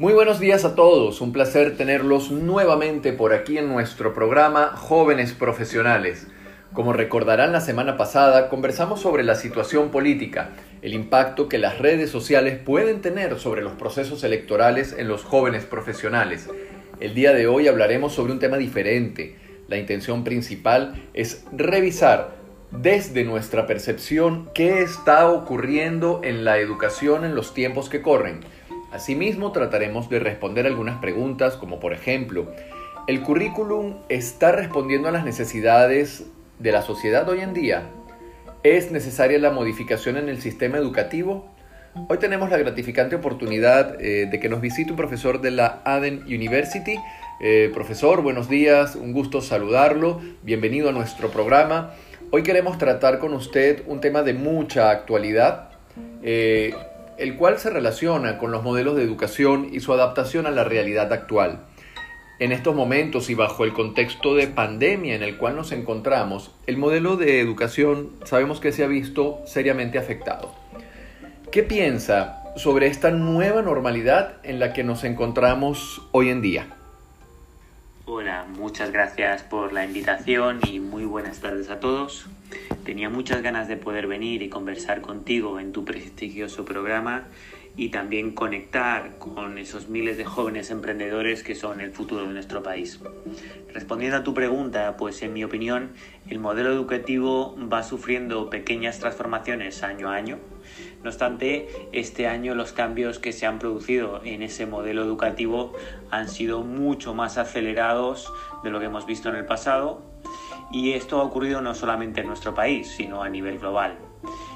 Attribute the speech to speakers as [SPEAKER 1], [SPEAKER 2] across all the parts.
[SPEAKER 1] Muy buenos días a todos, un placer tenerlos nuevamente por aquí en nuestro programa Jóvenes Profesionales. Como recordarán la semana pasada, conversamos sobre la situación política, el impacto que las redes sociales pueden tener sobre los procesos electorales en los jóvenes profesionales. El día de hoy hablaremos sobre un tema diferente. La intención principal es revisar desde nuestra percepción qué está ocurriendo en la educación en los tiempos que corren Asimismo, trataremos de responder algunas preguntas como por ejemplo, ¿el currículum está respondiendo a las necesidades de la sociedad hoy en día? ¿Es necesaria la modificación en el sistema educativo? Hoy tenemos la gratificante oportunidad eh, de que nos visite un profesor de la Aden University. Eh, profesor, buenos días, un gusto saludarlo, bienvenido a nuestro programa. Hoy queremos tratar con usted un tema de mucha actualidad. Eh, el cual se relaciona con los modelos de educación y su adaptación a la realidad actual. En estos momentos y bajo el contexto de pandemia en el cual nos encontramos, el modelo de educación sabemos que se ha visto seriamente afectado. ¿Qué piensa sobre esta nueva normalidad en la que nos encontramos hoy en día?
[SPEAKER 2] Hola, muchas gracias por la invitación y muy buenas tardes a todos. Tenía muchas ganas de poder venir y conversar contigo en tu prestigioso programa y también conectar con esos miles de jóvenes emprendedores que son el futuro de nuestro país. Respondiendo a tu pregunta, pues en mi opinión, el modelo educativo va sufriendo pequeñas transformaciones año a año. No obstante, este año los cambios que se han producido en ese modelo educativo han sido mucho más acelerados de lo que hemos visto en el pasado y esto ha ocurrido no solamente en nuestro país, sino a nivel global.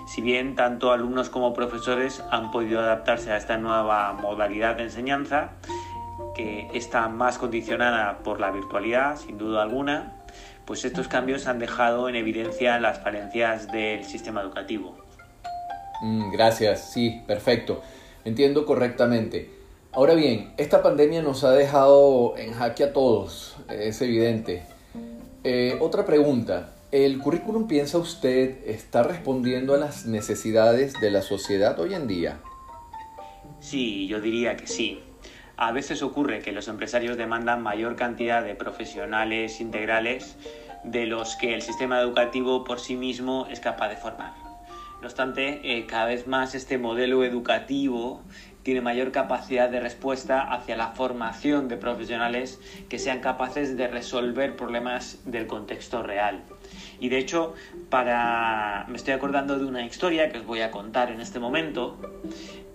[SPEAKER 2] Si bien tanto alumnos como profesores han podido adaptarse a esta nueva modalidad de enseñanza, que está más condicionada por la virtualidad, sin duda alguna, pues estos cambios han dejado en evidencia las falencias del sistema educativo.
[SPEAKER 1] Mm, gracias, sí, perfecto. Entiendo correctamente. Ahora bien, esta pandemia nos ha dejado en jaque a todos, es evidente. Eh, otra pregunta. ¿El currículum, piensa usted, está respondiendo a las necesidades de la sociedad hoy en día?
[SPEAKER 2] Sí, yo diría que sí. A veces ocurre que los empresarios demandan mayor cantidad de profesionales integrales de los que el sistema educativo por sí mismo es capaz de formar. No obstante, eh, cada vez más este modelo educativo tiene mayor capacidad de respuesta hacia la formación de profesionales que sean capaces de resolver problemas del contexto real. Y de hecho, para me estoy acordando de una historia que os voy a contar en este momento.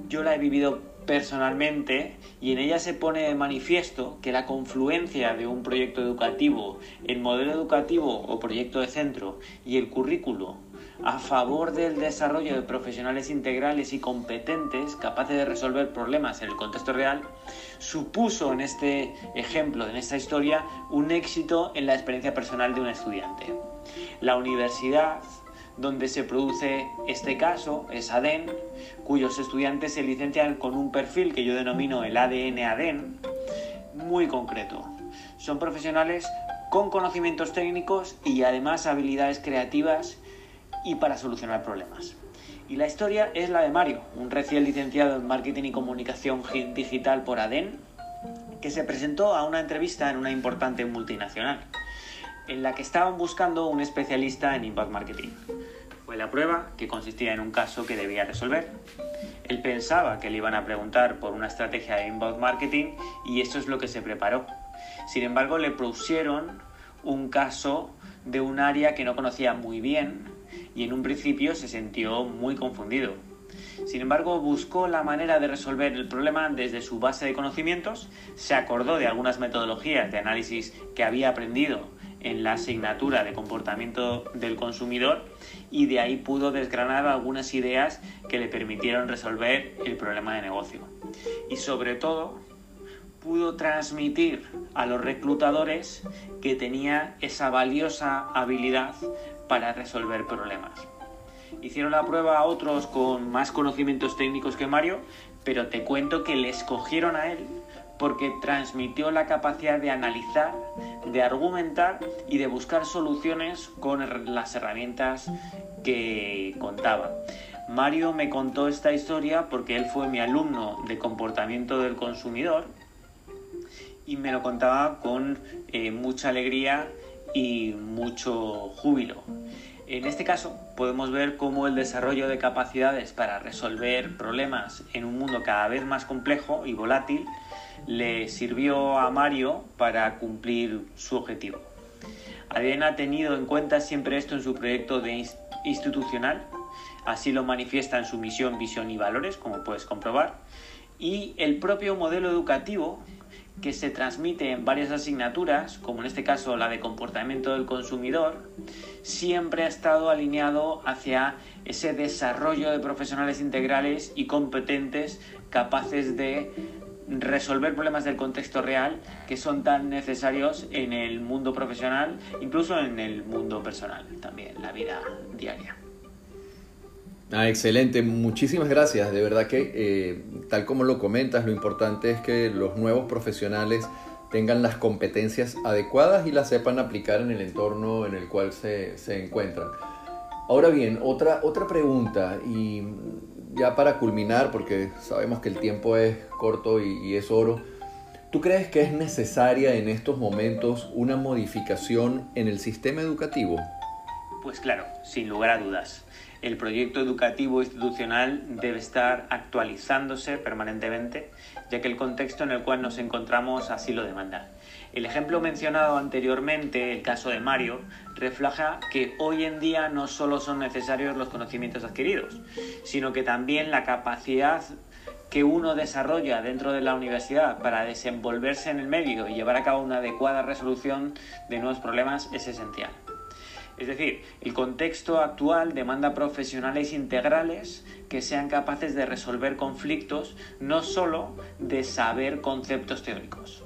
[SPEAKER 2] Yo la he vivido personalmente y en ella se pone de manifiesto que la confluencia de un proyecto educativo, el modelo educativo o proyecto de centro y el currículo a favor del desarrollo de profesionales integrales y competentes capaces de resolver problemas en el contexto real, supuso en este ejemplo, en esta historia, un éxito en la experiencia personal de un estudiante. La universidad donde se produce este caso es ADEN, cuyos estudiantes se licencian con un perfil que yo denomino el ADN ADEN, muy concreto. Son profesionales con conocimientos técnicos y además habilidades creativas y para solucionar problemas. Y la historia es la de Mario, un recién licenciado en Marketing y Comunicación Digital por ADEN, que se presentó a una entrevista en una importante multinacional, en la que estaban buscando un especialista en Impact Marketing. Fue la prueba, que consistía en un caso que debía resolver. Él pensaba que le iban a preguntar por una estrategia de inbound marketing y eso es lo que se preparó. Sin embargo, le pusieron un caso de un área que no conocía muy bien, y en un principio se sintió muy confundido. Sin embargo, buscó la manera de resolver el problema desde su base de conocimientos, se acordó de algunas metodologías de análisis que había aprendido en la asignatura de comportamiento del consumidor y de ahí pudo desgranar algunas ideas que le permitieron resolver el problema de negocio. Y sobre todo, pudo transmitir a los reclutadores que tenía esa valiosa habilidad para resolver problemas. Hicieron la prueba a otros con más conocimientos técnicos que Mario, pero te cuento que le escogieron a él porque transmitió la capacidad de analizar, de argumentar y de buscar soluciones con las herramientas que contaba. Mario me contó esta historia porque él fue mi alumno de comportamiento del consumidor y me lo contaba con eh, mucha alegría y mucho júbilo. En este caso podemos ver cómo el desarrollo de capacidades para resolver problemas en un mundo cada vez más complejo y volátil le sirvió a Mario para cumplir su objetivo. ADN ha tenido en cuenta siempre esto en su proyecto de institucional, así lo manifiesta en su misión, visión y valores, como puedes comprobar, y el propio modelo educativo que se transmite en varias asignaturas, como en este caso la de comportamiento del consumidor, siempre ha estado alineado hacia ese desarrollo de profesionales integrales y competentes capaces de resolver problemas del contexto real que son tan necesarios en el mundo profesional, incluso en el mundo personal también, la vida diaria.
[SPEAKER 1] Ah, excelente, muchísimas gracias. De verdad que, eh, tal como lo comentas, lo importante es que los nuevos profesionales tengan las competencias adecuadas y las sepan aplicar en el entorno en el cual se, se encuentran. Ahora bien, otra, otra pregunta, y ya para culminar, porque sabemos que el tiempo es corto y, es oro, ¿tú crees que es necesaria en estos momentos una modificación en el sistema educativo?
[SPEAKER 2] Pues claro, sin lugar a dudas. El proyecto educativo institucional debe estar actualizándose permanentemente, ya que el contexto en el cual nos encontramos así lo demanda. El ejemplo mencionado anteriormente, el caso de Mario, refleja que hoy en día no solo son necesarios los conocimientos adquiridos, sino que también la capacidad que uno desarrolla dentro de la universidad para desenvolverse en el medio y llevar a cabo una adecuada resolución de nuevos problemas es esencial. Es decir, el contexto actual demanda profesionales integrales que sean capaces de resolver conflictos, no solo de saber conceptos teóricos.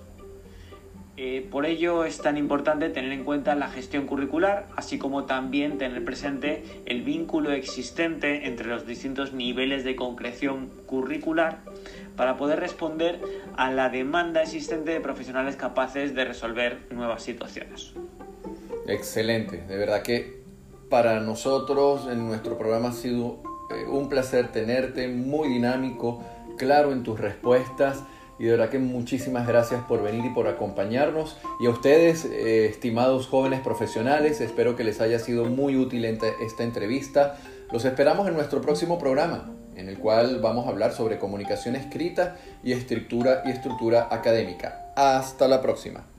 [SPEAKER 2] Eh, por ello es tan importante tener en cuenta la gestión curricular, así como también tener presente el vínculo existente entre los distintos niveles de concreción curricular para poder responder a la demanda existente de profesionales capaces de resolver nuevas situaciones.
[SPEAKER 1] Excelente, de verdad que para nosotros en nuestro programa ha sido eh, un placer tenerte, muy dinámico, claro en tus respuestas y de verdad que muchísimas gracias por venir y por acompañarnos. Y a ustedes, eh, estimados jóvenes profesionales, espero que les haya sido muy útil esta entrevista. Los esperamos en nuestro próximo programa, en el cual vamos a hablar sobre comunicación escrita y estructura, y estructura académica. Hasta la próxima.